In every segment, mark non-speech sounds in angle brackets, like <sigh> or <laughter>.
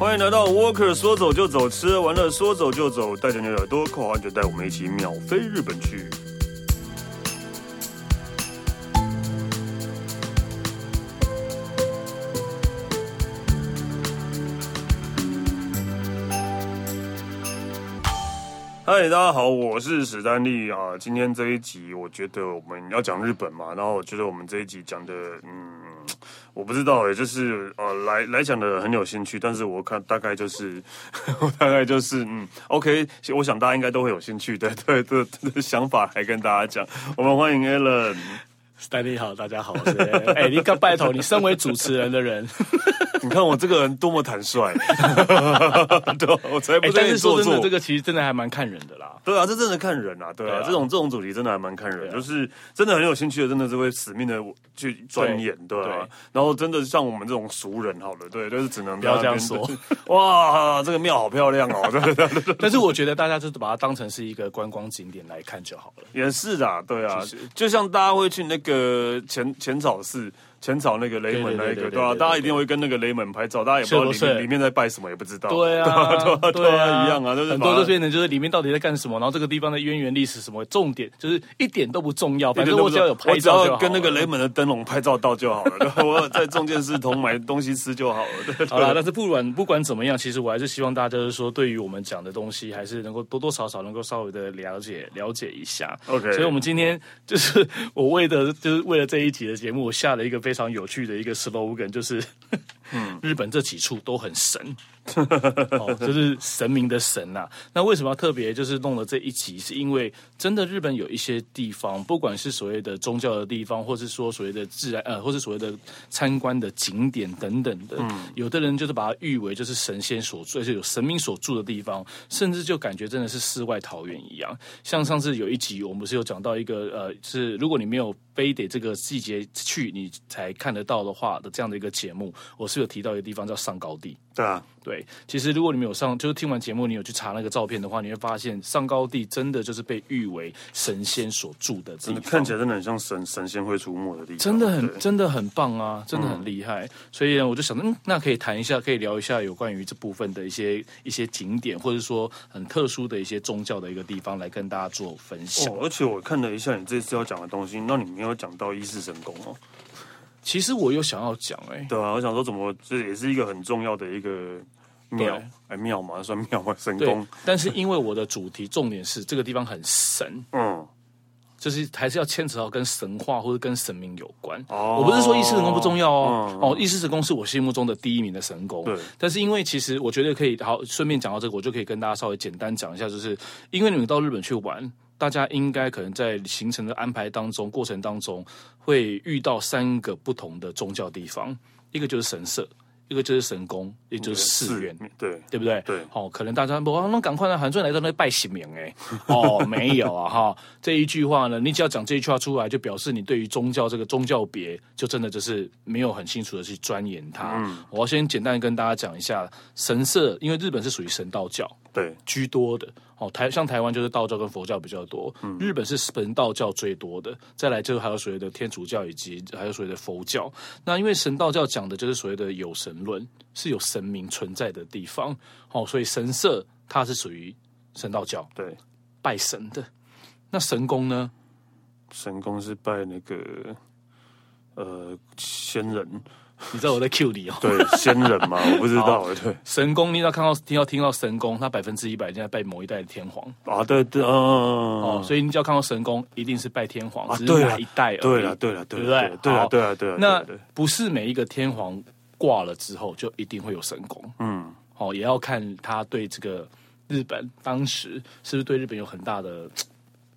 欢迎来到 Walker，说走就走，吃完了说走就走，带着你的耳朵扣好安全带，我们一起秒飞日本去。嗨，大家好，我是史丹利啊。今天这一集，我觉得我们要讲日本嘛，然后我觉得我们这一集讲的，嗯，我不知道哎，就是呃，来来讲的很有兴趣，但是我看大概就是，我大概就是，嗯，OK，我想大家应该都会有兴趣的，对对的，想法来跟大家讲。我们欢迎 Alan，史丹利好，大家好，<laughs> 哎，你刚拜托，你身为主持人的人。<laughs> 你看我这个人多么坦率，<laughs> 对，我才不在、欸。但是说真的，这个其实真的还蛮看人的啦。对啊，这真的看人啊，对啊，这种这种主题真的还蛮看人，啊、就是真的很有兴趣的，真的是会死命的去钻研，对然后真的像我们这种俗人，好了，对，就是只能不要这样说。哇，这个庙好漂亮哦，对对对。但是我觉得大家就是把它当成是一个观光景点来看就好了。也是的，对啊，就像大家会去那个浅浅草寺。浅草那个雷门那一个，对啊，大家一定会跟那个雷门拍照，大家也不知道里面里面在拜什么，也不知道。<laughs> 对啊，对啊，对啊，一样啊，就是很多都变成就是里面到底在干什么，然后这个地方的渊源历史什么，重点就是一点都不重要，反正我只要有拍照，我只要跟那个雷门的灯笼拍照到就好了，<laughs> 我在中间是同买东西吃就好了。好了，但是不管不管怎么样，其实我还是希望大家就是说，对于我们讲的东西，还是能够多多少少能够稍微的了解了解一下。OK，所以我们今天就是我为的就是为了这一集的节目，我下了一个非非常有趣的一个。slogan 就是，嗯，日本这几处都很神。哦，就是神明的神呐、啊。那为什么要特别就是弄了这一集？是因为真的日本有一些地方，不管是所谓的宗教的地方，或是说所谓的自然呃，或是所谓的参观的景点等等的，嗯，有的人就是把它誉为就是神仙所住，而且有神明所住的地方，甚至就感觉真的是世外桃源一样。像上次有一集，我们不是有讲到一个呃，是如果你没有非得这个季节去你才看得到的话的这样的一个节目，我是有提到一个地方叫上高地。对啊，对，其实如果你们有上，就是听完节目，你有去查那个照片的话，你会发现上高地真的就是被誉为神仙所住的地方，看起来真的很像神神仙会出没的地方，真的很真的很棒啊，真的很厉害。嗯、所以呢，我就想，嗯，那可以谈一下，可以聊一下有关于这部分的一些一些景点，或者说很特殊的一些宗教的一个地方，来跟大家做分享。哦，而且我看了一下你这次要讲的东西，那你没有讲到伊势神宫哦。其实我有想要讲，哎，对啊，我想说怎么这也是一个很重要的一个。庙，哎，庙嘛，算庙嘛，神宫。但是因为我的主题重点是这个地方很神，嗯，就是还是要牵扯到跟神话或者跟神明有关。哦，我不是说伊势神功不重要哦，嗯、哦，伊势神功是我心目中的第一名的神功。对，但是因为其实我觉得可以，好，顺便讲到这个，我就可以跟大家稍微简单讲一下，就是因为你们到日本去玩，大家应该可能在行程的安排当中、过程当中会遇到三个不同的宗教地方，一个就是神社。一个就是神宫，也就是寺院，对对不对？对，好、哦，可能大家不，那赶快呢，反正来到那拜神明哎，<laughs> 哦，没有啊哈，这一句话呢，你只要讲这一句话出来，就表示你对于宗教这个宗教别，就真的就是没有很清楚的去钻研它。嗯，我要先简单跟大家讲一下神社，因为日本是属于神道教对居多的。哦，台像台湾就是道教跟佛教比较多，嗯，日本是神道教最多的，再来就是还有所谓的天主教以及还有所谓的佛教。那因为神道教讲的就是所谓的有神论，是有神明存在的地方，哦，所以神社它是属于神道教，对，拜神的。那神宫呢？神宫是拜那个呃仙人。<laughs> 你知道我在 Q 你哦？对，仙人嘛，<laughs> 我不知道。对，神功，你只要看到听到听到神功，他百分之一百在拜某一代的天皇啊。对对，嗯哦，所以你只要看到神功，一定是拜天皇啊。对啊，一代。对了，对了，对不对？对啊，对啊，对啊。那不是每一个天皇挂了之后就一定会有神功。嗯，哦，也要看他对这个日本当时是不是对日本有很大的。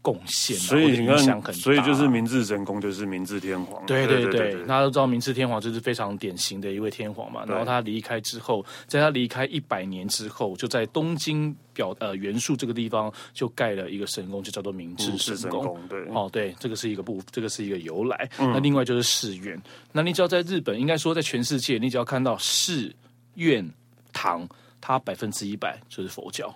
贡献，所以你看，所以就是明治神宫就是明治天皇。对对对，大家都知道明治天皇就是非常典型的一位天皇嘛。然后他离开之后，在他离开一百年之后，就在东京表呃元素这个地方就盖了一个神宫，就叫做明治神宫。对，哦对，这个是一个部，这个是一个由来。那另外就是寺院。那你只要在日本，应该说在全世界，你只要看到寺院堂，它百分之一百就是佛教。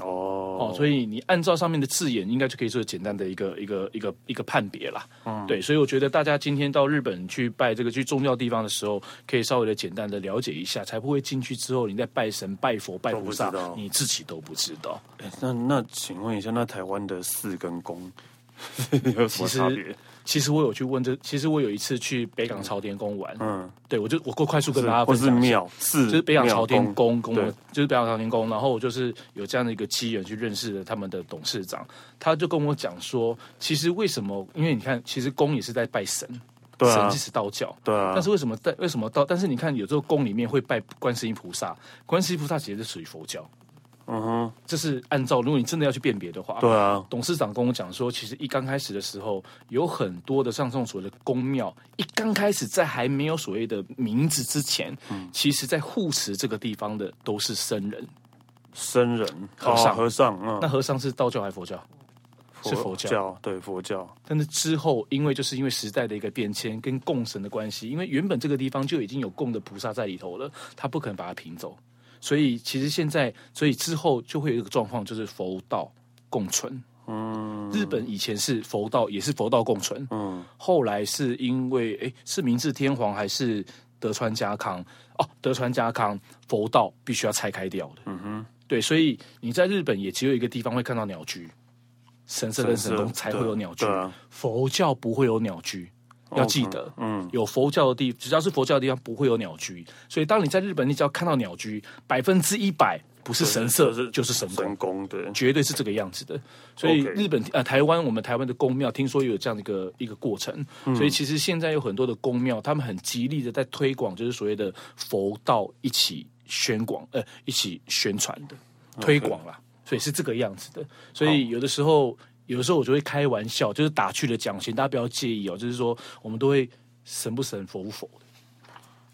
哦，所以你按照上面的字眼，应该就可以做简单的一个一个一个一个判别啦。嗯，对，所以我觉得大家今天到日本去拜这个去宗教地方的时候，可以稍微的简单的了解一下，才不会进去之后你在拜神、拜佛、拜菩萨，你自己都不知道。欸、那那请问一下，那台湾的寺跟宫 <laughs> 有什么差别？其实我有去问这，其实我有一次去北港朝天宫玩，嗯，对我就我过快速跟大家分享，是庙是就是北港朝天宫宫，就是北港朝天宫，然后我就是有这样的一个机缘去认识了他们的董事长，他就跟我讲说，其实为什么？因为你看，其实宫也是在拜神，对啊、神就是道教，对啊，但是为什么在为什么道？但是你看，有时候宫里面会拜观世音菩萨，观世音菩萨其实是属于佛教。嗯哼，这是按照如果你真的要去辨别的话，对啊。董事长跟我讲说，其实一刚开始的时候，有很多的像这种所谓的宫庙，一刚开始在还没有所谓的名字之前，嗯，其实在护持这个地方的都是僧人，僧人和尚，和尚。嗯，那和尚是道教还是佛教？佛是佛教，对佛教。但是之后，因为就是因为时代的一个变迁跟供神的关系，因为原本这个地方就已经有供的菩萨在里头了，他不可能把它平走。所以其实现在，所以之后就会有一个状况，就是佛道共存。嗯，日本以前是佛道，也是佛道共存。嗯，后来是因为，哎，是明治天皇还是德川家康？哦，德川家康佛道必须要拆开掉的。嗯哼，对，所以你在日本也只有一个地方会看到鸟居，神社跟神宫才会有鸟居，啊、佛教不会有鸟居。要记得，嗯，有佛教的地，只要是佛教的地方，不会有鸟居。所以，当你在日本，你只要看到鸟居，百分之一百不是神社，就是神宫，对，绝对是这个样子的。所以，日本呃，台湾，我们台湾的宫庙，听说有这样的一个一个过程。所以，其实现在有很多的宫庙，他们很极力的在推广，就是所谓的佛道一起宣广，呃，一起宣传的推广啦。所以是这个样子的。所以有的时候。有的时候我就会开玩笑，就是打趣的讲，请大家不要介意哦。就是说，我们都会神不神，佛不佛的。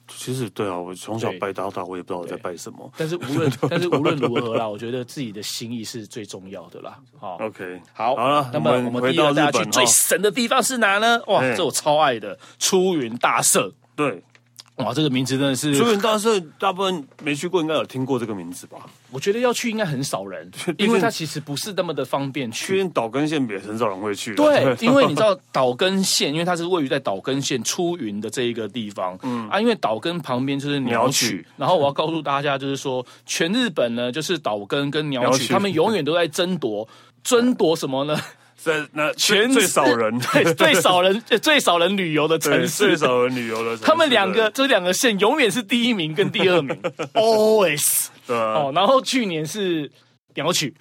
其实对啊，我从小拜到大，我也不知道我在拜什么。但是无论但是无论如何啦，我觉得自己的心意是最重要的啦。好，OK，好，好了，那么我们第二大家去最神的地方是哪呢？哇，这我超爱的出云大社。对。哇，这个名字真的是出云大社，大部分没去过，应该有听过这个名字吧？我觉得要去应该很少人，<laughs> 因为它其实不是那么的方便去。岛根县也很少人会去。对，<laughs> 因为你知道岛根县，因为它是位于在岛根县出云的这一个地方，嗯啊，因为岛根旁边就是鸟取，然后我要告诉大家，就是说全日本呢，就是岛根跟鸟取，他们永远都在争夺，争夺什么呢？在那全最少人，<laughs> 对最少人 <laughs> 最少人旅游的城市，最少人旅游的城市。他们两个这两个县永远是第一名跟第二名，<laughs> always。对哦，然后去年是鸟取，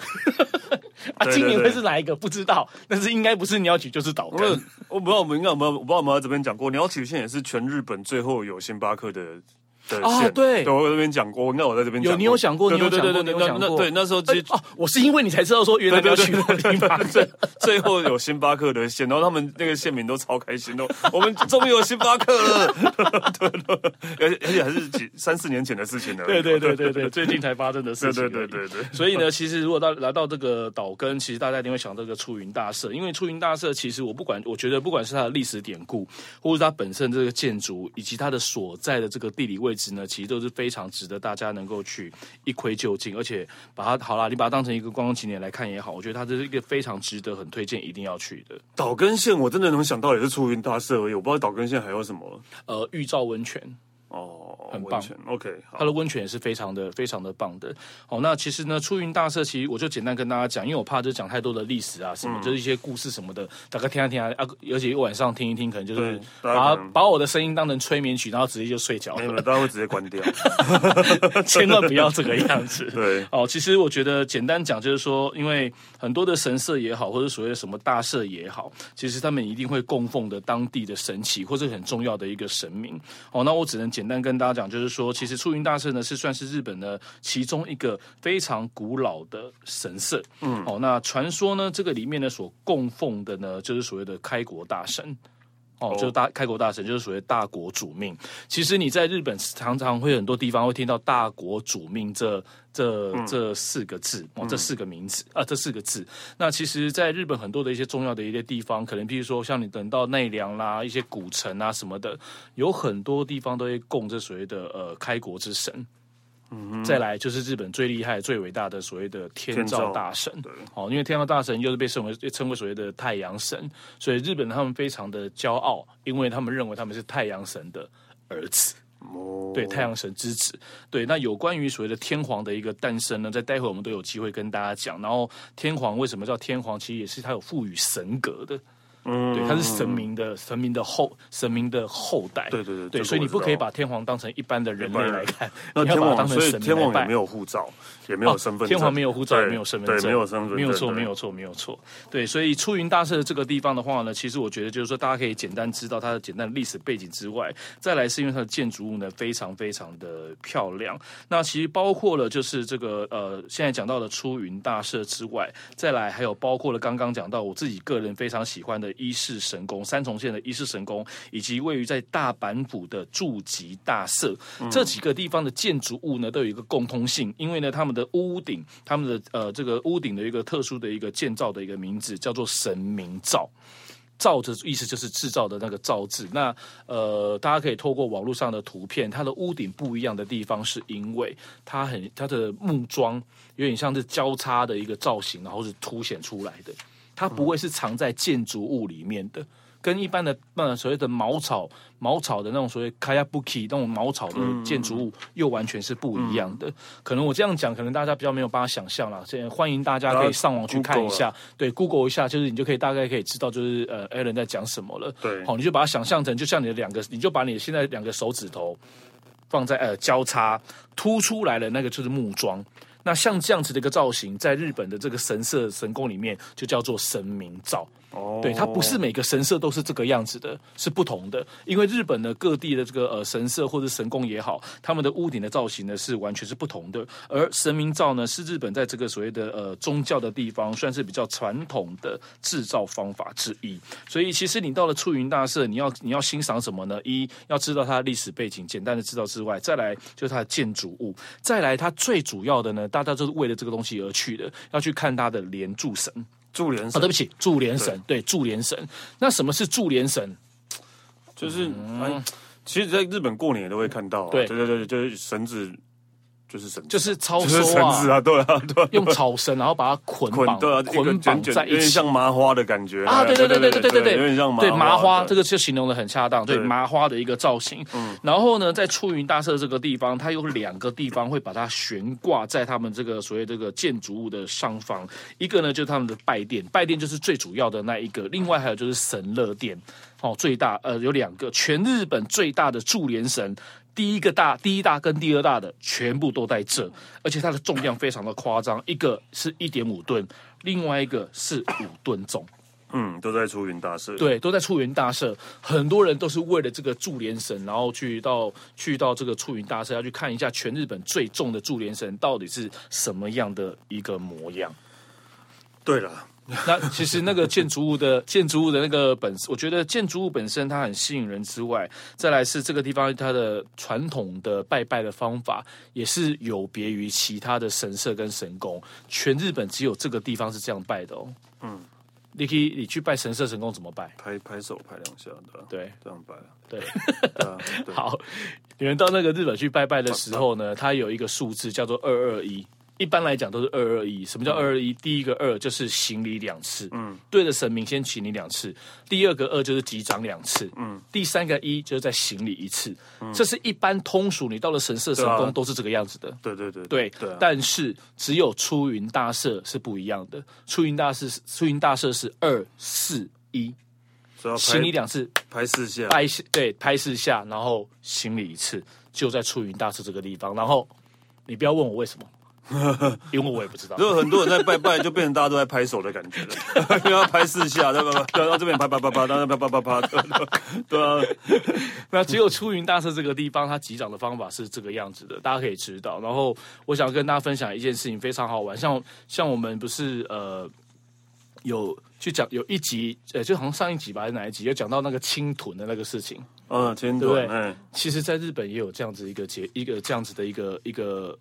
啊，今年会是哪一个不知道，但是应该不是鸟取就是岛根。我不知道我们应该有没有，我不知道我们在这边讲过，鸟取县也是全日本最后有星巴克的。啊，对，对我这边讲过，那我在这边有，你有想过，你有想过，你有想过，对，那时候其实哦，我是因为你才知道说原来要去星巴克，最后有星巴克的县，然后他们那个县民都超开心哦，我们终于有星巴克了，<laughs> 对对，而且而且还是几三四年前的事情了，对对对对对，最近才发生的事情，对对对对，所以呢，其实如果到来到这个岛根，其实大家一定会想到这个出云大社，因为出云大社其实我不管，我觉得不管是它的历史典故，或者是它本身这个建筑，以及它的所在的这个地理位其实都是。非常值得大家能够去一窥究竟，而且把它好了，你把它当成一个观光景点来看也好，我觉得它这是一个非常值得、很推荐、一定要去的。岛根县我真的能想到也是出云大社而已，我不知道岛根县还有什么。呃，玉造温泉。哦，很棒，OK，它的温泉也是非常的、非常的棒的。好，那其实呢，出云大社其实我就简单跟大家讲，因为我怕就讲太多的历史啊，什么、嗯、就是一些故事什么的，大概听啊听啊，而且晚上听一听，可能就是把把我的声音当成催眠曲，然后直接就睡着了，没有，大家会直接关掉，<laughs> 千万不要这个样子。<laughs> 对，哦，其实我觉得简单讲就是说，因为很多的神社也好，或者所谓的什么大社也好，其实他们一定会供奉的当地的神祇或者很重要的一个神明。哦，那我只能简单跟大家讲，就是。说，其实出云大社呢是算是日本的其中一个非常古老的神社。嗯，哦，那传说呢，这个里面呢所供奉的呢，就是所谓的开国大神。哦，就是大开国大神，就是所谓大国主命。其实你在日本常常会很多地方会听到“大国主命”这这这四个字哦，这四个名字啊，这四个字。那其实，在日本很多的一些重要的一些地方，可能比如说像你等到奈良啦，一些古城啊什么的，有很多地方都会供这所谓的呃开国之神。嗯，再来就是日本最厉害、最伟大的所谓的天照大神。对，哦，因为天照大神又是被称为称为所谓的太阳神，所以日本他们非常的骄傲，因为他们认为他们是太阳神的儿子。哦，对，太阳神之子。对，那有关于所谓的天皇的一个诞生呢，在待会我们都有机会跟大家讲。然后天皇为什么叫天皇，其实也是他有赋予神格的。嗯，对，他是神明的神明的后神明的后代，对对对，对，所以你不可以把天皇当成一般的人类来看，那 <laughs> 天皇所以天皇也没有护照，也没有身份证，天皇没有护照，也没有身份证，没有身份证，没有错，没有错，没有错。对，所以出云大社这个地方的话呢，其实我觉得就是说，大家可以简单知道它的简单的历史背景之外，再来是因为它的建筑物呢非常非常的漂亮。那其实包括了就是这个呃，现在讲到的出云大社之外，再来还有包括了刚刚讲到我自己个人非常喜欢的伊势神宫。三重县的伊势神宫，以及位于在大阪府的筑吉大社，嗯、这几个地方的建筑物呢，都有一个共通性，因为呢，他们的屋顶，他们的呃，这个屋顶的一个特殊的一个建造的一个名字叫做神明造，造的意思就是制造的那个造字。那呃，大家可以透过网络上的图片，它的屋顶不一样的地方，是因为它很它的木桩有点像是交叉的一个造型，然后是凸显出来的，它不会是藏在建筑物里面的。跟一般的呃所谓的茅草茅草的那种所谓 kayabuki 那种茅草的建筑物又完全是不一样的。嗯、可能我这样讲，可能大家比较没有办法想象了。现在欢迎大家可以上网去看一下，对，Google 一下，就是你就可以大概可以知道，就是呃，Alan 在讲什么了。对，好，你就把它想象成，就像你的两个，你就把你现在两个手指头放在呃交叉凸出来的那个就是木桩。那像这样子的一个造型，在日本的这个神社神宫里面，就叫做神明造。哦，对，它不是每个神社都是这个样子的，是不同的。因为日本的各地的这个呃神社或者神宫也好，他们的屋顶的造型呢是完全是不同的。而神明造呢，是日本在这个所谓的呃宗教的地方，算是比较传统的制造方法之一。所以，其实你到了出云大社，你要你要欣赏什么呢？一要知道它的历史背景，简单的知道之外，再来就是它的建筑物，再来它最主要的呢，大家就是为了这个东西而去的，要去看它的连柱神。柱莲神，哦，对不起，祝联神，对，祝联神。那什么是祝联神？就是，嗯，其实在日本过年也都会看到啊，对对对，就是绳子。就是绳，就是草绳啊，对啊，对，用草绳，然后把它捆绑，对啊，捆绑在一起，有点像麻花的感觉啊，对对对对对对对，有点像麻花，对麻花，这个就形容的很恰当，对麻花的一个造型。嗯，然后呢，在出云大社这个地方，它有两个地方会把它悬挂在他们这个所谓这个建筑物的上方，一个呢就是他们的拜殿，拜殿就是最主要的那一个，另外还有就是神乐殿，哦，最大，呃，有两个，全日本最大的驻联神。第一个大，第一大跟第二大的全部都在这，而且它的重量非常的夸张，一个是一点五吨，另外一个是五吨重。嗯，都在出云大社。对，都在出云大社，很多人都是为了这个柱连神，然后去到去到这个出云大社，要去看一下全日本最重的柱连神到底是什么样的一个模样。对了。那其实那个建筑物的 <laughs> 建筑物的那个本，我觉得建筑物本身它很吸引人之外，再来是这个地方它的传统的拜拜的方法也是有别于其他的神社跟神宫，全日本只有这个地方是这样拜的哦。嗯，你可以你去拜神社神宫怎么拜？拍拍手拍两下的，对，这样拜。对，<laughs> 好，你们到那个日本去拜拜的时候呢，它有一个数字叫做二二一。一般来讲都是二二一。什么叫二二一？第一个二就是行礼两次，嗯，对着神明先行礼两次。第二个二就是击掌两次，嗯，第三个一就是再行礼一次。嗯，这是一般通俗，你到了神社神宫都是这个样子的。对对对对对。但是只有出云大社是不一样的。出云大社出云大社是二四一，行礼两次，拍四下，拍对拍四下，然后行礼一次，就在出云大社这个地方。然后你不要问我为什么。<laughs> 因为我也不知道，如果很多人在拜拜，就变成大家都在拍手的感觉了，<laughs> 因为要拍四下，对吧？对，到这边拍拍拍拍，到那边拍拍拍，对啊。那只有出云大社这个地方，它击掌的方法是这个样子的，大家可以知道。然后我想跟大家分享一件事情，非常好玩。像像我们不是呃有去讲有一集，呃，就好像上一集吧，还是哪一集，有讲到那个青豚的那个事情。嗯，侵屯，对，嗯。其实，在日本也有这样子一个节，一个这样子的一个一个。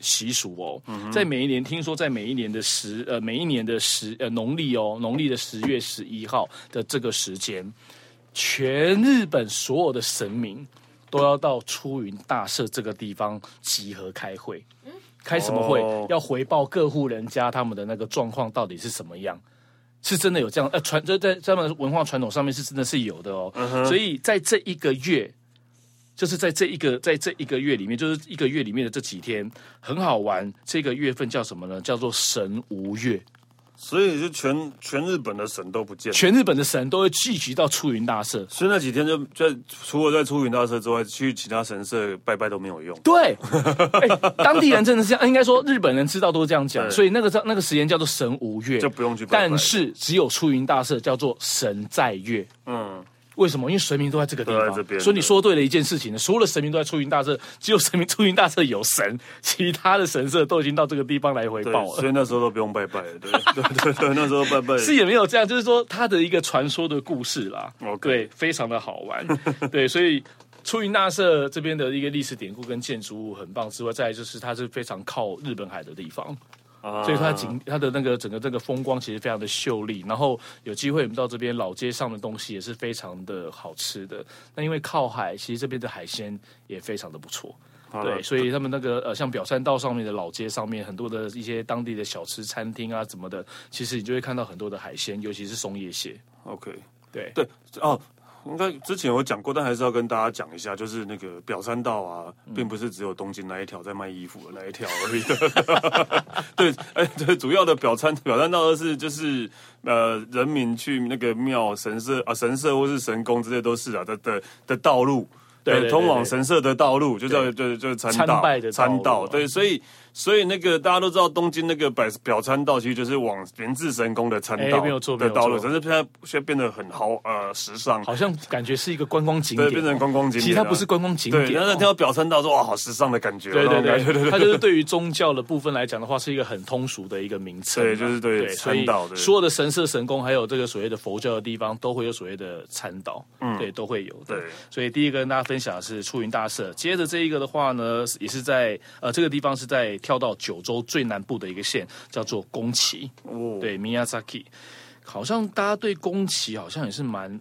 习俗哦，在每一年，听说在每一年的十呃，每一年的十呃农历哦，农历的十月十一号的这个时间，全日本所有的神明都要到出云大社这个地方集合开会。开什么会？哦、要回报各户人家他们的那个状况到底是什么样？是真的有这样？呃，传在在他们文化传统上面是真的是有的哦。嗯、所以在这一个月，就是在这一个在这一个月里面，就是一个月里面的这几天，很好玩。这个月份叫什么呢？叫做神无月。所以就全全日本的神都不见了，全日本的神都会聚集到出云大社，所以那几天就在除了在出云大社之外，去其他神社拜拜都没有用。对，欸、当地人真的是这样，应该说日本人知道都是这样讲，所以那个那个时间叫做神无月，就不用去拜拜。但是只有出云大社叫做神在月，嗯。为什么？因为神明都在这个地方，所以你说对了一件事情呢。所有的神明都在出云大社，只有神明出云大社有神，其他的神社都已经到这个地方来回报了。所以那时候都不用拜拜了，对 <laughs> 对对对，那时候拜拜是也没有这样，就是说他的一个传说的故事啦。对，非常的好玩。<laughs> 对，所以出云大社这边的一个历史典故跟建筑物很棒之外，再来就是它是非常靠日本海的地方。所以它景，它的那个整个这个风光其实非常的秀丽，然后有机会我们到这边老街上的东西也是非常的好吃的。那因为靠海，其实这边的海鲜也非常的不错。对，所以他们那个呃，像表参道上面的老街上面，很多的一些当地的小吃餐厅啊，什么的，其实你就会看到很多的海鲜，尤其是松叶蟹。OK，对对哦。应该之前有讲过，但还是要跟大家讲一下，就是那个表参道啊，并不是只有东京那一条在卖衣服的那一条而已。<laughs> 对，哎，对，主要的表参表参道是就是呃，人民去那个庙神社啊，神社或是神宫之类都是啊的的的道路，对，通往神社的道路就叫就，就是参道，参拜的参道，对，所以。所以那个大家都知道，东京那个百表参道其实就是往源自神宫的参道的道路，只是现在现在变得很豪呃时尚，好像感觉是一个观光景点，对，变成观光景点。其实它不是观光景点，对，但是听到表参道说哇，好时尚的感觉。对对对对对，它就是对于宗教的部分来讲的话，是一个很通俗的一个名称。<laughs> 对，就是对参道的所有的神社神宫，还有这个所谓的佛教的地方，都会有所谓的参道，嗯，对，都会有。对，所以第一个跟大家分享的是出云大社，接着这一个的话呢，也是在呃这个地方是在跳到九州。最南部的一个县叫做宫崎，哦，对，Miyazaki，好像大家对宫崎好像也是蛮。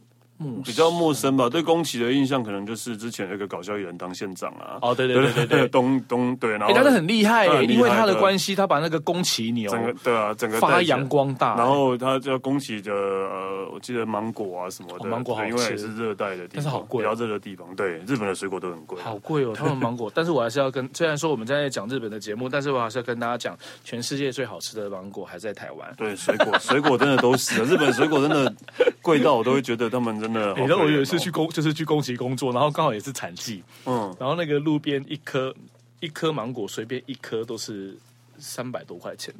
比较陌生吧，对宫崎的印象可能就是之前那个搞笑艺人当县长啊。哦，对对对对对，<laughs> 东东对，然后他是很厉害，因为他的关系，他把那个宫崎牛整个对啊，整个发扬光大。然后他叫宫崎的呃，我记得芒果啊什么的，芒果好吃，因为也是热带的地方，但是好贵，比较热的地方。对，日本的水果都很贵，好贵哦，他们芒果。<laughs> 但是我还是要跟，虽然说我们在讲日本的节目，但是我还是要跟大家讲，全世界最好吃的芒果还在台湾。对，水果水果真的都是，日本水果真的贵到我都会觉得他们真的。你知道我有一次去工，就是去宫崎工作，然后刚好也是产季，嗯，然后那个路边一颗一颗芒果，随便一颗都是三百多块钱，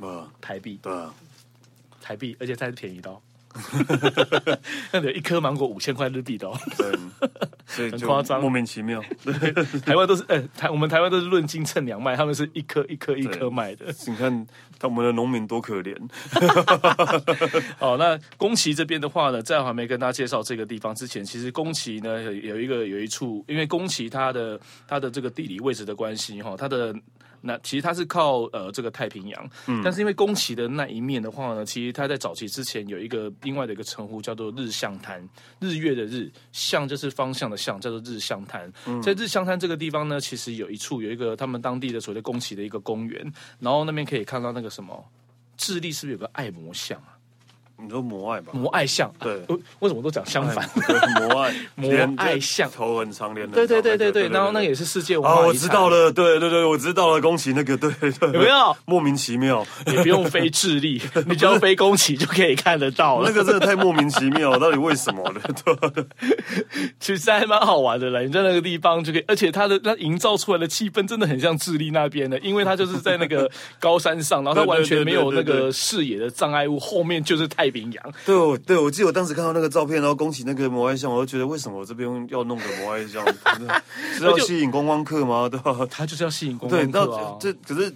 嗯，台币，对，台币，而且它是便宜的。<laughs> 那得一颗芒果五千块日币的，对，所以 <laughs> 很夸张，莫名其妙。对，台湾都是，哎、欸，台我们台湾都是论斤称两卖，他们是一颗一颗一颗卖的。你看，我们的农民多可怜。<laughs> 哦，那宫崎这边的话呢，在我还没跟大家介绍这个地方之前，其实宫崎呢有一个有一处，因为宫崎它的它的这个地理位置的关系，哈，它的。那其实它是靠呃这个太平洋，嗯，但是因为宫崎的那一面的话呢，其实它在早期之前有一个另外的一个称呼叫做日向滩，日月的日，向就是方向的向，叫做日向滩。嗯、在日向滩这个地方呢，其实有一处有一个他们当地的所谓的宫崎的一个公园，然后那边可以看到那个什么，智利是不是有个爱魔像啊？你说摩爱吧，摩爱像对，为什么都讲相反？摩爱。<laughs> 摩爱像。头很长，脸对对对对对，然后那个也是世界文化哦，我知道了，对对对，我知道了，宫崎那个对对，有没有。莫名其妙？你不用飞智利，<laughs> 你只要飞宫崎就可以看得到了。那个真的太莫名其妙，到底为什么呢？对，<laughs> 其实还蛮好玩的啦，你在那个地方就可以，而且它的那营造出来的气氛真的很像智利那边的，因为它就是在那个高山上，然后它完全没有那个视野的障碍物，后面就是太平洋。对。对，我记得我当时看到那个照片，然后恭喜那个摩艾像，我就觉得为什么我这边要弄个摩艾像？<laughs> <laughs> 是要吸引观光客吗？<laughs> 对吧？他就是要吸引观光客啊。这可是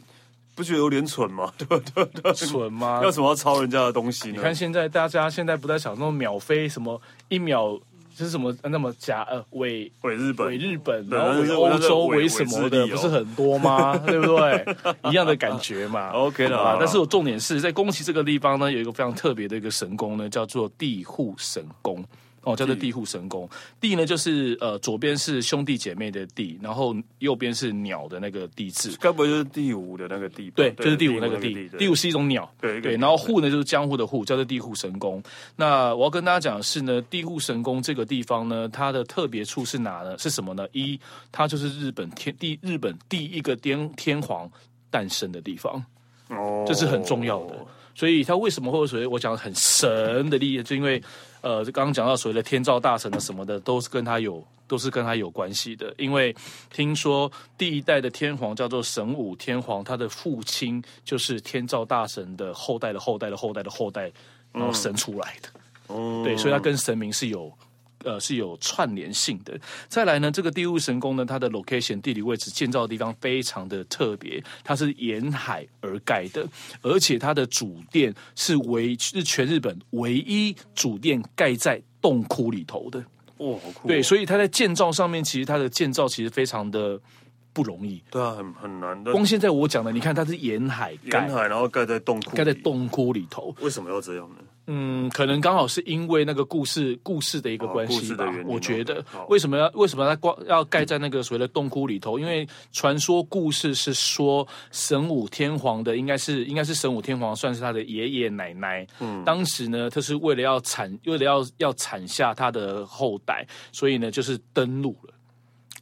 不觉得有点蠢吗？对对对，蠢吗？要什么要抄人家的东西呢？你看现在大家现在不在想那种秒飞什么一秒。就是什么那么假呃伪伪日本伪日本，然后伪欧洲伪什么的不是很多吗？<laughs> 对不对？一样的感觉嘛。<laughs> OK 了啊。但是我重点是在宫崎这个地方呢，有一个非常特别的一个神宫呢，叫做地户神宫。哦，叫做地户神宫。地呢，就是呃，左边是兄弟姐妹的地，然后右边是鸟的那个地字。该不会就是第五的那个地？对，就是第五那个地。第五是一种鸟。对对。然后户呢，就是江户的户，叫做地户神宫。那我要跟大家讲的是呢，地户神宫这个地方呢，它的特别处是哪呢？是什么呢？一，它就是日本天第日本第一个天天皇诞生的地方。哦，这是很重要的。所以它为什么会有所谓我讲的很神的力？就因为。呃，刚刚讲到所谓的天照大神的什么的，都是跟他有，都是跟他有关系的。因为听说第一代的天皇叫做神武天皇，他的父亲就是天照大神的后代的后代的后代的后代，然后生出来的。嗯，对，所以他跟神明是有。呃，是有串联性的。再来呢，这个地物神宫呢，它的 location 地理位置建造的地方非常的特别，它是沿海而盖的，而且它的主殿是唯是全日本唯一主殿盖在洞窟里头的。哦，好酷哦。对，所以它在建造上面，其实它的建造其实非常的不容易。对啊，很很难的。光现在我讲的，你看它是沿海盖，沿海然后盖在洞窟，盖在洞窟里头。为什么要这样呢？嗯，可能刚好是因为那个故事故事的一个关系吧。我觉得为什么要为什么它光要盖在那个所谓的洞窟里头？因为传说故事是说神武天皇的应该是应该是神武天皇算是他的爷爷奶奶。嗯，当时呢，他是为了要产为了要要产下他的后代，所以呢就是登陆了。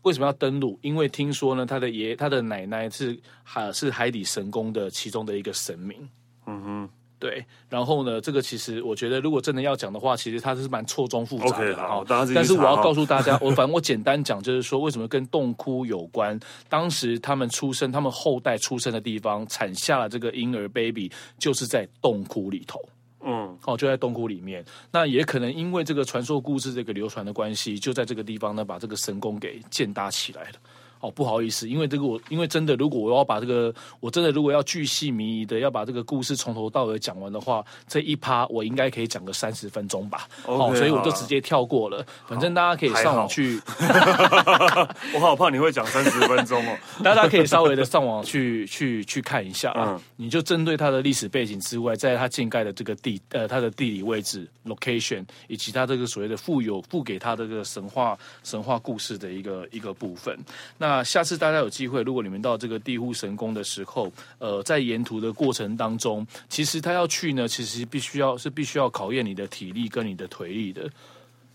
为什么要登陆？因为听说呢，他的爷他的奶奶是海是海底神宫的其中的一个神明。嗯哼。对，然后呢，这个其实我觉得，如果真的要讲的话，其实它是蛮错综复杂的。Okay, 好，但是我要告诉大家，我反正我简单讲，就是说为什么跟洞窟有关。当时他们出生，他们后代出生的地方，产下了这个婴儿 baby，就是在洞窟里头。嗯，哦，就在洞窟里面。那也可能因为这个传说故事这个流传的关系，就在这个地方呢，把这个神宫给建搭起来了。哦，不好意思，因为这个我，因为真的，如果我要把这个，我真的如果要巨细靡遗的要把这个故事从头到尾讲完的话，这一趴我应该可以讲个三十分钟吧。Okay, 哦，所以我就直接跳过了。反正大家可以上网去。<laughs> <laughs> 我好怕你会讲三十分钟哦。大家可以稍微的上网去去去看一下啊。嗯、你就针对它的历史背景之外，在它建盖的这个地呃它的地理位置 location 以及它这个所谓的富有赋给它的这个神话神话故事的一个一个部分。那那下次大家有机会，如果你们到这个地户神宫的时候，呃，在沿途的过程当中，其实他要去呢，其实必须要是必须要考验你的体力跟你的腿力的。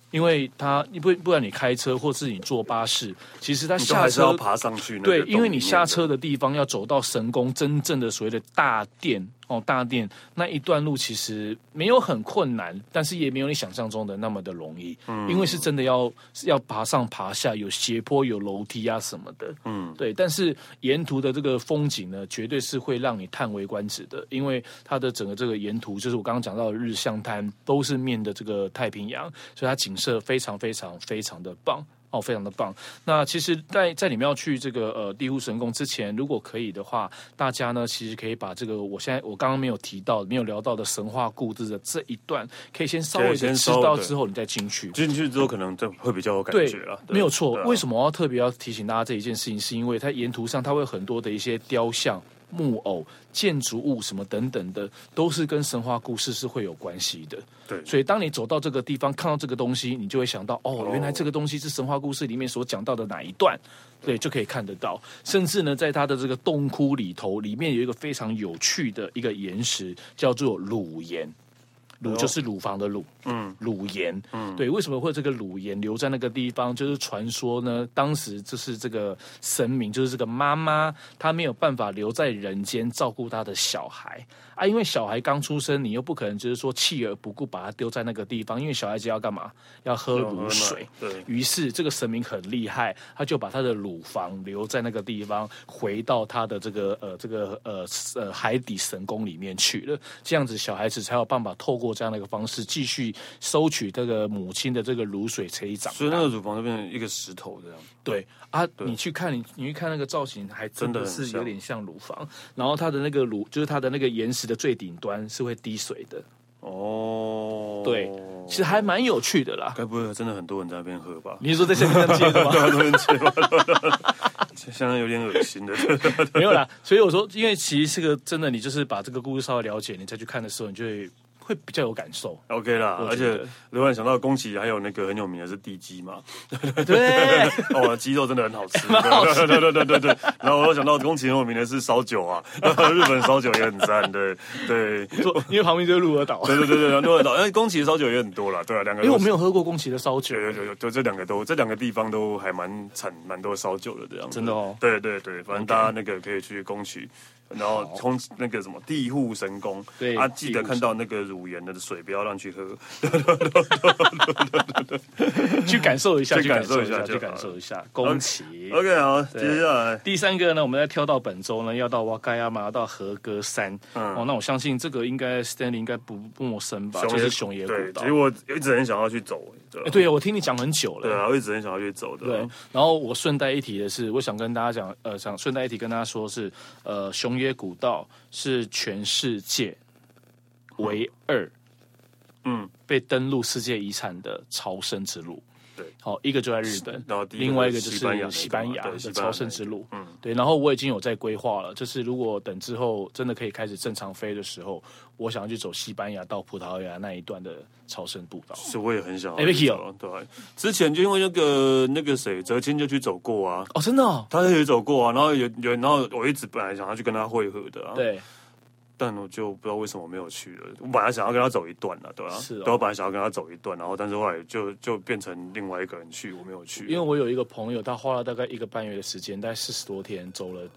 因为他，你不不然你开车或是你坐巴士，其实他下车要爬上去。对，因为你下车的地方要走到神宫真正的所谓的大殿哦，大殿那一段路其实没有很困难，但是也没有你想象中的那么的容易。嗯，因为是真的要要爬上爬下，有斜坡，有楼梯啊什么的。嗯，对。但是沿途的这个风景呢，绝对是会让你叹为观止的，因为它的整个这个沿途，就是我刚刚讲到的日向滩，都是面的这个太平洋，所以它景。色非常非常非常的棒哦，非常的棒。那其实在，在在你们要去这个呃地户神宫之前，如果可以的话，大家呢其实可以把这个我现在我刚刚没有提到、没有聊到的神话故事的这一段，可以先稍微的知道之后，你再进去。进去之后，可能就会比较有感觉了。没有错。为什么我要特别要提醒大家这一件事情？是因为它沿途上它会有很多的一些雕像。木偶、建筑物什么等等的，都是跟神话故事是会有关系的。对，所以当你走到这个地方，看到这个东西，你就会想到，哦，原来这个东西是神话故事里面所讲到的哪一段？对，就可以看得到。甚至呢，在它的这个洞窟里头，里面有一个非常有趣的一个岩石，叫做鲁岩。乳就是乳房的乳，嗯，乳盐，嗯，对，为什么会这个乳盐留在那个地方？就是传说呢，当时就是这个神明，就是这个妈妈，她没有办法留在人间照顾她的小孩啊，因为小孩刚出生，你又不可能就是说弃而不顾把他丢在那个地方，因为小孩子要干嘛？要喝乳水。对，于是这个神明很厉害，他就把他的乳房留在那个地方，回到他的这个呃这个呃呃海底神宫里面去了，这样子小孩子才有办法透过。过这样的一个方式，继续收取这个母亲的这个乳水，可以长。所以那个乳房就变成一个石头这样。对啊，对你去看，你你去看那个造型，还真的是有点像乳房。然后它的那个乳，就是它的那个岩石的最顶端是会滴水的。哦，对，其实还蛮有趣的啦。该不会真的很多人在那边喝吧？你是说在现场接的吗？很多人接吗？<laughs> 现在有点恶心的。<laughs> 没有啦，所以我说，因为其实这个真的，你就是把这个故事稍微了解，你再去看的时候，你就会。会比较有感受。OK 啦，而且突然想到宫崎还有那个很有名的是地鸡嘛，对，<laughs> 哦，鸡肉真的很好吃，<laughs> 对对对对对。然后我又想到宫崎很有名的是烧酒啊，日本烧酒也很赞，对对，因为旁边就是鹿儿岛，对对对对，鹿儿岛，因为宫崎的烧酒也很多啦，对啊，两个，因为我没有喝过宫崎的烧酒，有有有，就这两个都，这两个地方都还蛮产蛮多烧酒的这样子，真的哦，对对对，反正大家那个可以去宫崎。然后从那个什么地户神宫，对啊，记得看到那个乳源的水，不要乱去喝，<laughs> 去感受一下，<laughs> 去感受一下，去感受一下。宫崎，OK，好，接下来第三个呢，我们再跳到本周呢，要到哇嘎亚马，要到和歌山。哦，那我相信这个应该 Stanley 应该不不陌生吧？就是熊野古道。其实我一直很想要去走，对啊，我听你讲很久了，对啊，我一直很想要越走的。对，然后我顺带一提的是，我想跟大家讲，呃，想顺带一提跟大家说是，呃，熊。熊野古道是全世界唯二，嗯，被登录世界遗产的朝圣之路。对，好，一个就在日本，然后另外一个就是西班牙的朝圣之路。嗯，对，然后我已经有在规划了，就是如果等之后真的可以开始正常飞的时候，我想要去走西班牙到葡萄牙那一段的朝圣步道。是，我也很想要。对，之前就因为那个那个谁泽清就去走过啊。哦，真的，他也走过啊。然后有有，然后我一直本来想要去跟他会合的。对。但我就不知道为什么没有去了。我本来想要跟他走一段了，对吧？是、哦，我本来想要跟他走一段，然后但是后来就就变成另外一个人去，我没有去。因为我有一个朋友，他花了大概一个半月的时间，大概四十多天，走了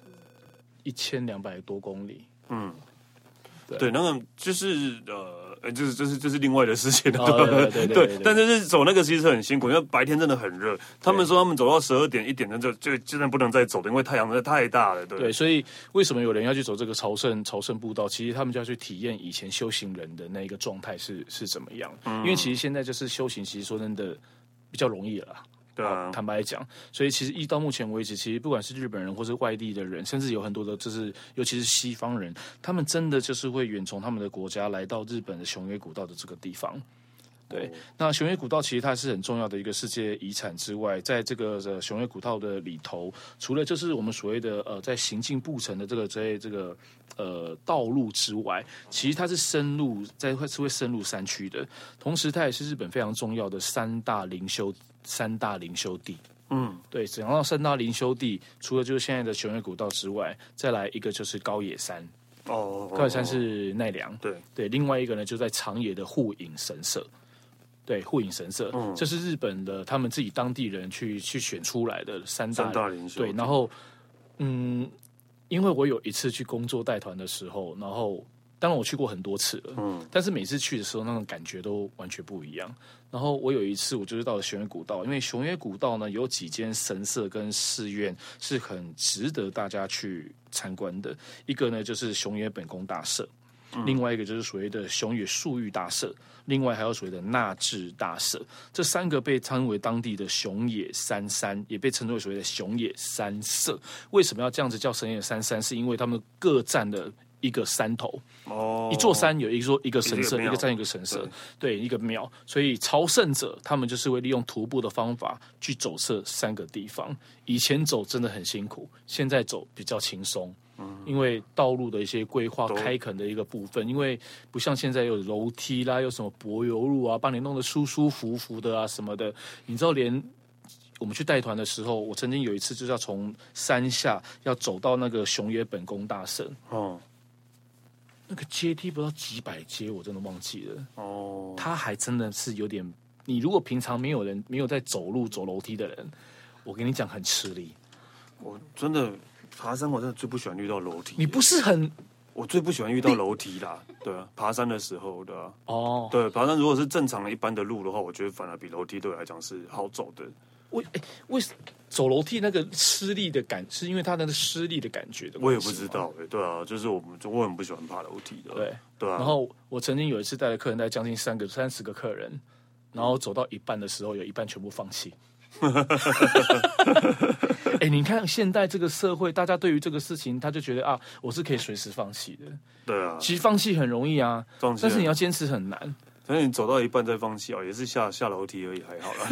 一千两百多公里。嗯，对，对，那个就是呃。哎，就是就是就是另外的事情 <laughs> 了，对对对。但是是走那个其实是很辛苦，因为白天真的很热。他们说他们走到十二点一点，那就就真的不能再走了，因为太阳真的太大了。对对，所以为什么有人要去走这个朝圣朝圣步道？其实他们就要去体验以前修行人的那一个状态是是怎么样。因为其实现在就是修行，其实说真的比较容易了。对啊，坦白讲，所以其实一到目前为止，其实不管是日本人或是外地的人，甚至有很多的，就是尤其是西方人，他们真的就是会远从他们的国家来到日本的熊野古道的这个地方。对，哦、那熊野古道其实它是很重要的一个世界遗产之外，在这个呃熊野古道的里头，除了就是我们所谓的呃在行进步程的这个这这个呃道路之外，其实它是深入在会是会深入山区的，同时它也是日本非常重要的三大灵修。三大灵修地，嗯，对，讲到三大灵修地，除了就是现在的熊野古道之外，再来一个就是高野山，哦，高野山是奈良，对。对，另外一个呢就在长野的护影神社，对，护影神社，嗯，这是日本的他们自己当地人去去选出来的三大，三大灵修，对，然后，嗯，因为我有一次去工作带团的时候，然后。当然我去过很多次了，嗯，但是每次去的时候那种感觉都完全不一样。然后我有一次我就是到了熊野古道，因为熊野古道呢有几间神社跟寺院是很值得大家去参观的。一个呢就是熊野本宫大社，嗯，另外一个就是所谓的熊野素玉大社，另外还有所谓的纳智大社。这三个被称为当地的熊野三山，也被称作为所谓的熊野三社。为什么要这样子叫熊野三山？是因为他们各占的。一个山头，哦，一座山有一座一个神社，一个山一个神社，对，一个庙。所以朝圣者他们就是会利用徒步的方法去走这三个地方。以前走真的很辛苦，现在走比较轻松，嗯，因为道路的一些规划、开垦的一个部分，因为不像现在有楼梯啦，有什么柏油路啊，帮你弄得舒舒服服的啊什么的。你知道，连我们去带团的时候，我曾经有一次就是要从山下要走到那个熊野本宫大社，哦。那个阶梯不知道几百阶，我真的忘记了。哦，他还真的是有点。你如果平常没有人没有在走路走楼梯的人，我跟你讲很吃力。我真的爬山，我真的最不喜欢遇到楼梯。你不是很？我最不喜欢遇到楼梯啦。对啊，爬山的时候的。哦，对，爬山如果是正常的一般的路的话，我觉得反而比楼梯对我来讲是好走的。为哎，为什走楼梯那个吃力的感，是因为他那个吃力的感觉的？我也不知道哎，对啊，就是我们我很不喜欢爬楼梯的，对对啊。然后我曾经有一次带了客人带将近三个三十个客人，然后走到一半的时候，有一半全部放弃。<laughs> 哎，你看现在这个社会，大家对于这个事情，他就觉得啊，我是可以随时放弃的。对啊，其实放弃很容易啊，但是你要坚持很难。那你走到一半再放弃哦，也是下下楼梯而已，还好啦。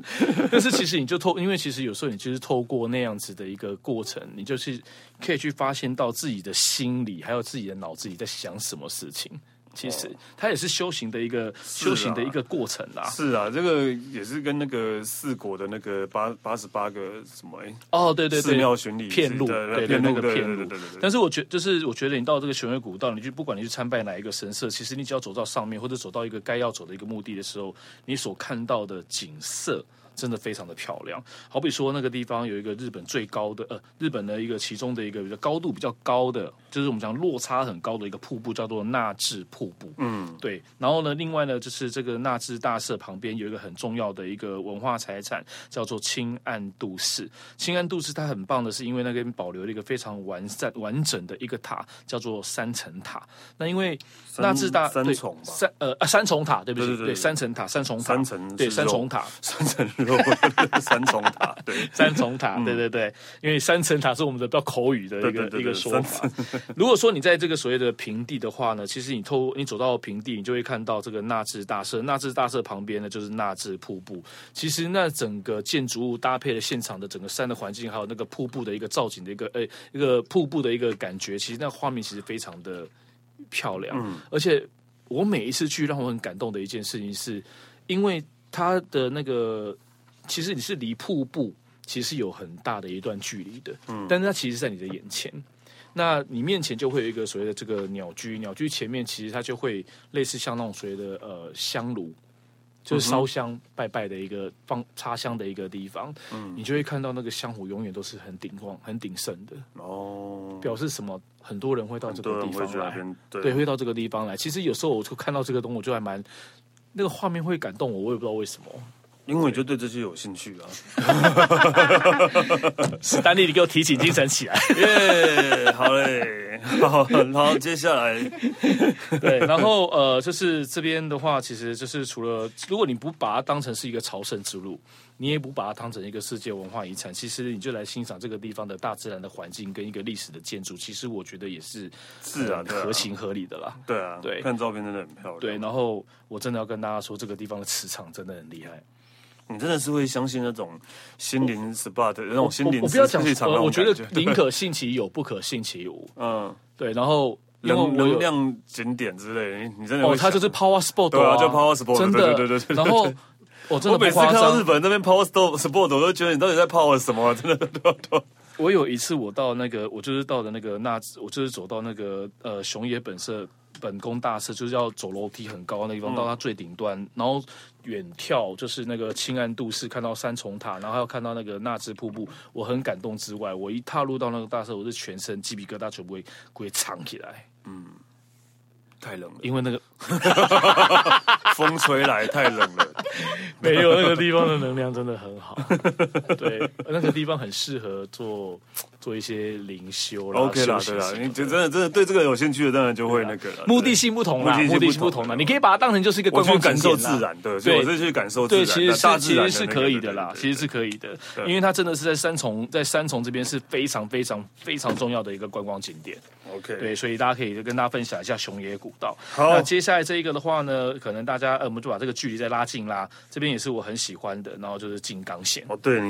<laughs> 但是其实你就透，因为其实有时候你就是透过那样子的一个过程，你就是可以去发现到自己的心里，还有自己的脑子里在想什么事情。其实它也是修行的一个、啊、修行的一个过程啦。是啊，这个也是跟那个四国的那个八八十八个什么哎哦，对对对，寺庙巡礼片路，对对那个片路。对对对。但是我觉就是我觉得你到这个玄月古道，你就不管你去参拜哪一个神社，其实你只要走到上面或者走到一个该要走的一个目的的时候，你所看到的景色。真的非常的漂亮，好比说那个地方有一个日本最高的呃，日本的一个其中的一个比较高度比较高的，就是我们讲落差很高的一个瀑布，叫做纳智瀑布。嗯，对。然后呢，另外呢，就是这个纳智大社旁边有一个很重要的一个文化财产，叫做清安度寺。清安度寺它很棒的是，因为那边保留了一个非常完善完整的一个塔，叫做三层塔。那因为纳智大三重三呃啊三重塔，对不对？对，对，对，对三层塔三重塔三层对三重塔三层。三重塔，对，<laughs> 三重塔，对对对，因为三层塔是我们的比较口语的一个一个说法。如果说你在这个所谓的平地的话呢，其实你透你走到平地，你就会看到这个纳智大社。纳智大社旁边呢，就是纳智瀑布。其实那整个建筑物搭配了现场的整个山的环境，还有那个瀑布的一个造景的一个诶一个瀑布的一个感觉，其实那画面其实非常的漂亮。嗯，而且我每一次去，让我很感动的一件事情是，因为它的那个。其实你是离瀑布其实有很大的一段距离的，嗯，但是它其实在你的眼前，那你面前就会有一个所谓的这个鸟居，鸟居前面其实它就会类似像那种所谓的呃香炉，就是烧香拜拜的一个放插香的一个地方，嗯，你就会看到那个香火永远都是很鼎旺、很鼎盛的。哦，表示什么？很多人会到这个地方来，对，对，会到这个地方来。其实有时候我就看到这个东西，我就还蛮那个画面会感动我，我也不知道为什么。因为你就对这些有兴趣啊！<laughs> 史丹利，你给我提起精神起来。耶，yeah, 好嘞，好，好，接下来，对，然后呃，就是这边的话，其实就是除了如果你不把它当成是一个朝圣之路，你也不把它当成一个世界文化遗产，其实你就来欣赏这个地方的大自然的环境跟一个历史的建筑，其实我觉得也是自然合情合理的啦。对啊，对，看照片真的很漂亮。对，然后我真的要跟大家说，这个地方的磁场真的很厉害。你真的是会相信那种心灵 SPA 的那种心灵？我不要讲，我觉得宁可信其有，不可信其无。<laughs> 嗯，对。然后能能量景点之类，你真的哦，它就是 Power Sport，对啊，就 Power Sport，真的，对对对。然后我真的每次看到日本那边 Power Sport，我都觉得你到底在 Power 什么？真的，<laughs> 我有一次我到那个，我就是到的那个那，我就是走到那个呃熊野本社。本宫大社就是要走楼梯很高的那地方，到它最顶端，嗯、然后远眺就是那个青安渡寺，看到三重塔，然后还要看到那个纳智瀑布，我很感动之外，我一踏入到那个大社，我是全身鸡皮疙瘩全部会会藏起来，嗯，太冷了，因为那个 <laughs> 风吹来太冷了，<laughs> 没有那个地方的能量真的很好，<laughs> 对，那个地方很适合做。做一些灵修，OK 啦，对啦，你就真的真的对这个有兴趣的，当然就会那个了。目的性不同啦，目的性不同啦，你可以把它当成就是一个观光感受自然的，对，我是去感受自然。对，其实是其实是可以的啦，其实是可以的，因为它真的是在三重，在三重这边是非常非常非常重要的一个观光景点。OK，对，所以大家可以就跟大家分享一下熊野古道。好，那接下来这一个的话呢，可能大家呃，我们就把这个距离再拉近啊，这边也是我很喜欢的。然后就是金刚线。哦，对，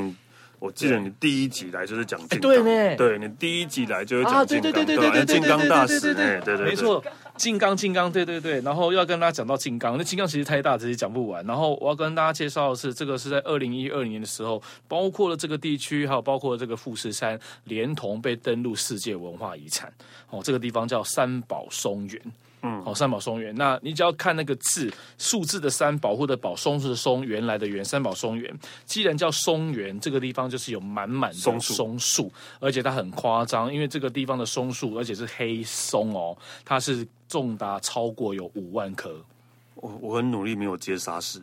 我记得你第一集来就是讲金刚，对,對你第一集来就是讲金刚，啊、對,對,對,對,对，金刚大师，对对对，没错。金刚，金刚，对对对，然后要跟大家讲到金刚，那金刚其实太大，直接讲不完。然后我要跟大家介绍的是，这个是在二零一二年的时候，包括了这个地区，还有包括了这个富士山，连同被登录世界文化遗产。哦，这个地方叫三宝松园。嗯，好，三宝松原。那你只要看那个字，数字的三宝或者宝松是松，原来的原，三宝松原。既然叫松原，这个地方就是有满满的松树，松树，而且它很夸张，因为这个地方的松树，而且是黑松哦，它是重达超过有五万棵。我我很努力没有接沙石，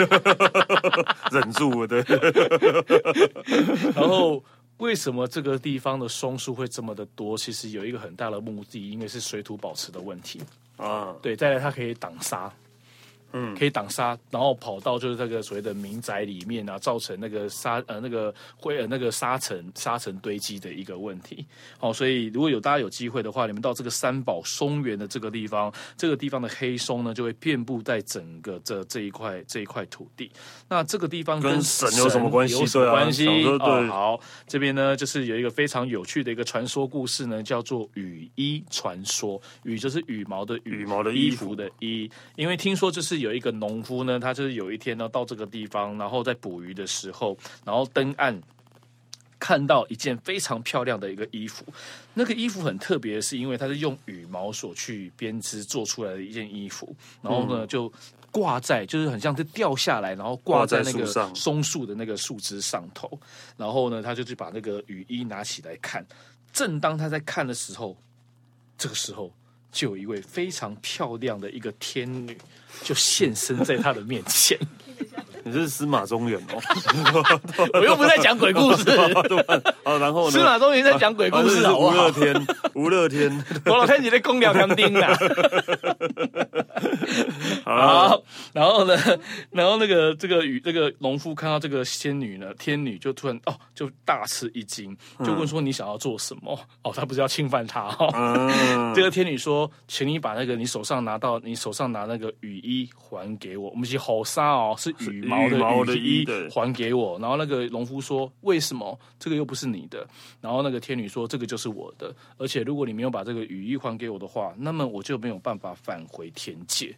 <laughs> 忍住我的。<laughs> 然后。为什么这个地方的松树会这么的多？其实有一个很大的目的，因为是水土保持的问题啊。对，再来它可以挡沙。嗯，可以挡沙，然后跑到就是这个所谓的民宅里面啊，造成那个沙呃那个灰呃那个沙尘沙尘堆积的一个问题。好，所以如果有大家有机会的话，你们到这个三宝松原的这个地方，这个地方的黑松呢，就会遍布在整个这这一块这一块土地。那这个地方跟神有什么关系？有什么关系？对、啊，好，这边呢就是有一个非常有趣的一个传说故事呢，叫做羽衣传说。羽就是羽毛的羽，羽毛的衣服的衣，因为听说就是。有一个农夫呢，他就是有一天呢到这个地方，然后在捕鱼的时候，然后登岸看到一件非常漂亮的一个衣服。那个衣服很特别，是因为它是用羽毛所去编织做出来的一件衣服，然后呢就挂在，就是很像是掉下来，然后挂在那个松树的那个树枝上头。然后呢，他就去把那个雨衣拿起来看。正当他在看的时候，这个时候就有一位非常漂亮的一个天女。就现身在他的面前。<laughs> 你是司马中原哦，<laughs> 我又不在讲鬼故事。啊，<laughs> 然后呢？司马中原在讲鬼故事，吴乐天，吴乐天，我老看你在公聊天丁啊。<laughs> 好，然后呢，<laughs> 然后那个这个雨这个农夫看到这个仙女呢，天女就突然哦，就大吃一惊，就问说：“你想要做什么？”哦，他不是要侵犯他哈。<laughs> 这个天女说：“请你把那个你手上拿到你手上拿那个雨衣还给我。我们是好纱哦，是羽。”羽毛的衣还给我，然后那个农夫说：“为什么这个又不是你的？”然后那个天女说：“这个就是我的，而且如果你没有把这个雨衣还给我的话，那么我就没有办法返回天界。”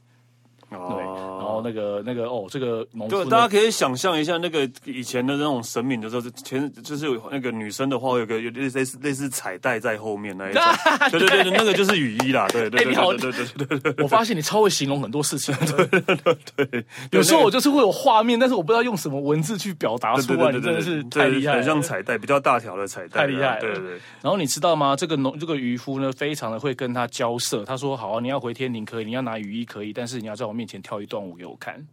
对，然后那个那个哦，这个农夫，大家可以想象一下，那个以前的那种神明的时候，前就是有那个女生的话，有个有类似类似彩带在后面那一种，<laughs> 对对对对，那个就是雨衣啦，对对对对对对对。我发现你超会形容很多事情，<laughs> 对对对，有时候我就是会有画面，但是我不知道用什么文字去表达出来，真的是太厉害，很像彩带，比较大条的彩带，太厉害，对对。然后你知道吗？这个农这个渔夫呢，非常的会跟他交涉，他说：“好啊，你要回天庭可以，你要拿雨衣可以，但是你要在我面面前跳一段舞。”给我看，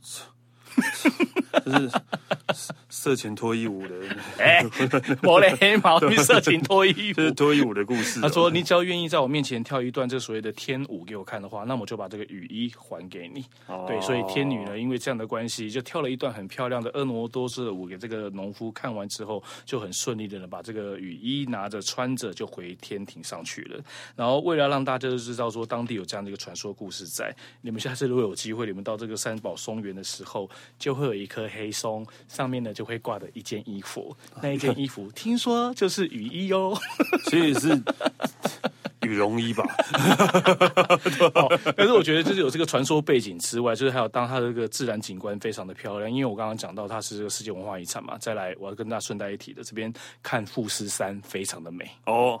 <laughs> 就是色情脱衣舞的，<laughs> 哎，我的黑毛与色情脱衣舞，<laughs> 这是脱衣舞的故事。他说：“你只要愿意在我面前跳一段这所谓的天舞给我看的话，那我就把这个雨衣还给你。”对，所以天女呢，因为这样的关系，就跳了一段很漂亮的婀娜多姿的舞给这个农夫看完之后，就很顺利的呢把这个雨衣拿着穿着就回天庭上去了。然后为了让大家都知道说当地有这样的一个传说故事在，你们下次如果有机会，你们到这个三宝松园的时候，就会有一棵黑松，上面呢就会挂的一件衣服，那一件衣服听说就是雨衣哦，<laughs> 所以是羽绒衣吧。<laughs> 哦，但是我觉得就是有这个传说背景之外，就是还有当它的这个自然景观非常的漂亮，因为我刚刚讲到它是这个世界文化遗产嘛。再来，我要跟大家顺带一提的，这边看富士山非常的美哦。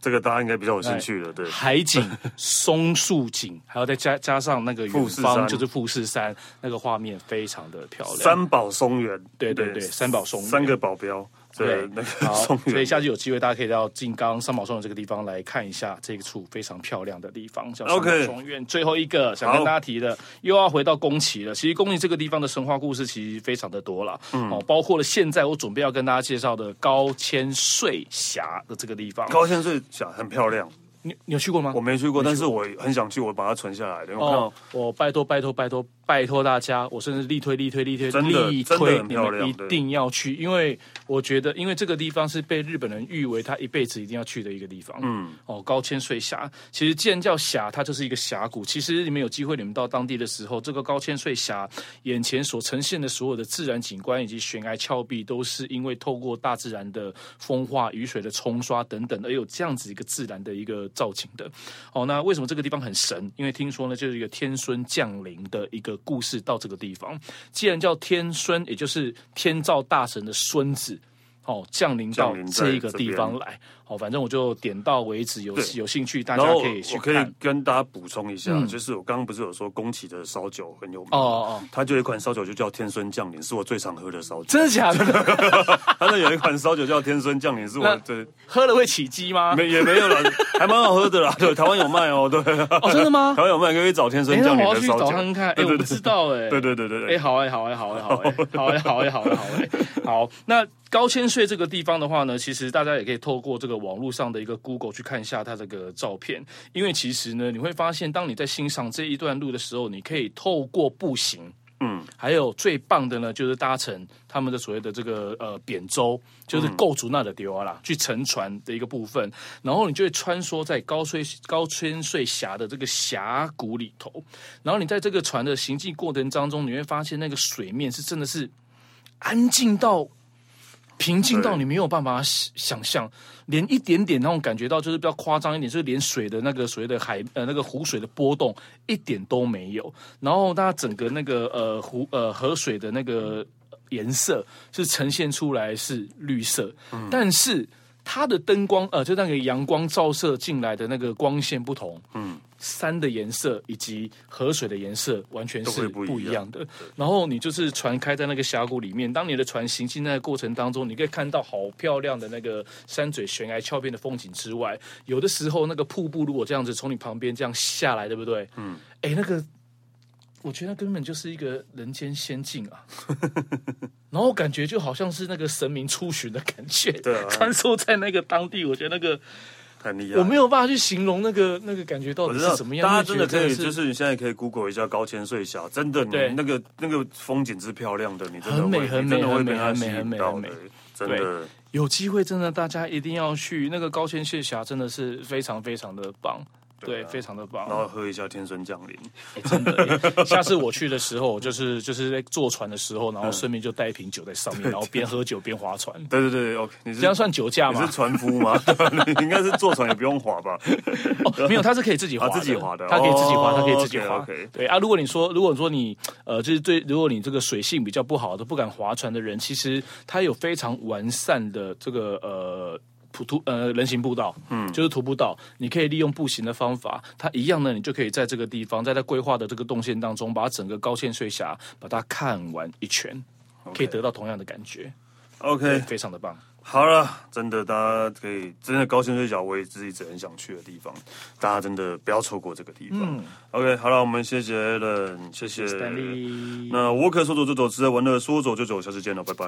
这个大家应该比较有兴趣的，对，海景、松树景，<laughs> 还要再加加上那个远方就是富士山，那个画面非常的漂亮。三宝松园，对对对，三宝松原，三个保镖。对，那个好，所以下次有机会，大家可以到静冈三宝松园这个地方来看一下这一处非常漂亮的地方，叫三宝松院。最后一个想跟大家提的，又要回到宫崎了。其实宫崎这个地方的神话故事其实非常的多了，哦，包括了现在我准备要跟大家介绍的高千穗峡的这个地方。高千穗峡很漂亮。你你有去过吗？我没去过，但是我很想去，我把它存下来。哦，我拜托拜托拜托拜托大家，我甚至力推力推力推力推你们一定要去，因为我觉得，因为这个地方是被日本人誉为他一辈子一定要去的一个地方。嗯，哦，高千穗峡，其实既然叫峡，它就是一个峡谷。其实你们有机会，你们到当地的时候，这个高千穗峡眼前所呈现的所有的自然景观以及悬崖峭壁，都是因为透过大自然的风化、雨水的冲刷等等，而有这样子一个自然的一个。造景的，哦，那为什么这个地方很神？因为听说呢，就是一个天孙降临的一个故事到这个地方。既然叫天孙，也就是天照大神的孙子，哦，降临到这个地方来。哦，反正我就点到为止，有有兴趣大家可以去看。我可以跟大家补充一下，嗯、就是我刚刚不是有说宫崎的烧酒很有名哦哦哦，它就有一款烧酒就叫天孙降临，是我最常喝的烧酒。真的假的？<laughs> 它那有一款烧酒叫天孙降临，是我最喝了会起鸡吗？没也没有了，<laughs> 还蛮好喝的啦。对，台湾有卖哦。对哦，真的吗？台湾有卖，可以找天孙降临的烧酒。找看看。哎，我不知道哎。对对对对对。哎，好哎，好哎，好哎，好 <laughs> 哎，好哎，好哎，好哎，好哎。好，那高千穗这个地方的话呢，其实大家也可以透过这个网络上的一个 Google 去看一下它这个照片，因为其实呢，你会发现，当你在欣赏这一段路的时候，你可以透过步行。嗯，还有最棒的呢，就是搭乘他们的所谓的这个呃扁舟，就是构筑那的丢啊啦，嗯、去乘船的一个部分，然后你就会穿梭在高千高千穗峡的这个峡谷里头，然后你在这个船的行进过程当中，你会发现那个水面是真的是安静到。平静到你没有办法想象，连一点点那种感觉到就是比较夸张一点，就是连水的那个所谓的海呃那个湖水的波动一点都没有，然后它整个那个呃湖呃河水的那个颜色是呈现出来是绿色，嗯、但是。它的灯光，呃，就那个阳光照射进来的那个光线不同，嗯，山的颜色以及河水的颜色完全是不一样的。然后你就是船开在那个峡谷里面，当你的船行进在过程当中，你可以看到好漂亮的那个山嘴悬崖峭壁的风景之外，有的时候那个瀑布如果这样子从你旁边这样下来，对不对？嗯，哎，那个。我觉得根本就是一个人间仙境啊，<laughs> 然后感觉就好像是那个神明出巡的感觉，对啊，穿梭在那个当地，我觉得那个很厉害，我没有办法去形容那个那个感觉到底是什么样。大家真的可以，就是你现在可以 Google 一下高千穗峡，真的，你，那个那个风景是漂亮的，你真的会，很美，很美，很美，很美，很美，真的有机会，真的大家一定要去那个高千穗峡，真的是非常非常的棒。对，非常的棒。然后喝一下天神降临，真的。下次我去的时候，就是就是在坐船的时候，然后顺便就带一瓶酒在上面，然后边喝酒边划船。对对对，OK。你这样算酒驾吗？你是船夫吗？<laughs> 你应该是坐船也不用划吧？哦，没有，他是可以自己划，自己划的，他可以自己划，他可以自己划。对啊，如果你说，如果说你呃，就是对，如果你这个水性比较不好的，不敢划船的人，其实他有非常完善的这个呃。普图呃人行步道，嗯，就是徒步道，你可以利用步行的方法，它一样呢，你就可以在这个地方，在它规划的这个动线当中，把整个高千穗峡把它看完一圈，Okay. 可以得到同样的感觉。OK，非常的棒。好了，真的大家可以真的高千穗峡，我也自己一直很想去的地方，大家真的不要错过这个地方。嗯、OK，好了，我们谢谢 Allen，谢谢。谢谢。那我可说走就走，吃在玩乐说走就走，下次见了，拜拜。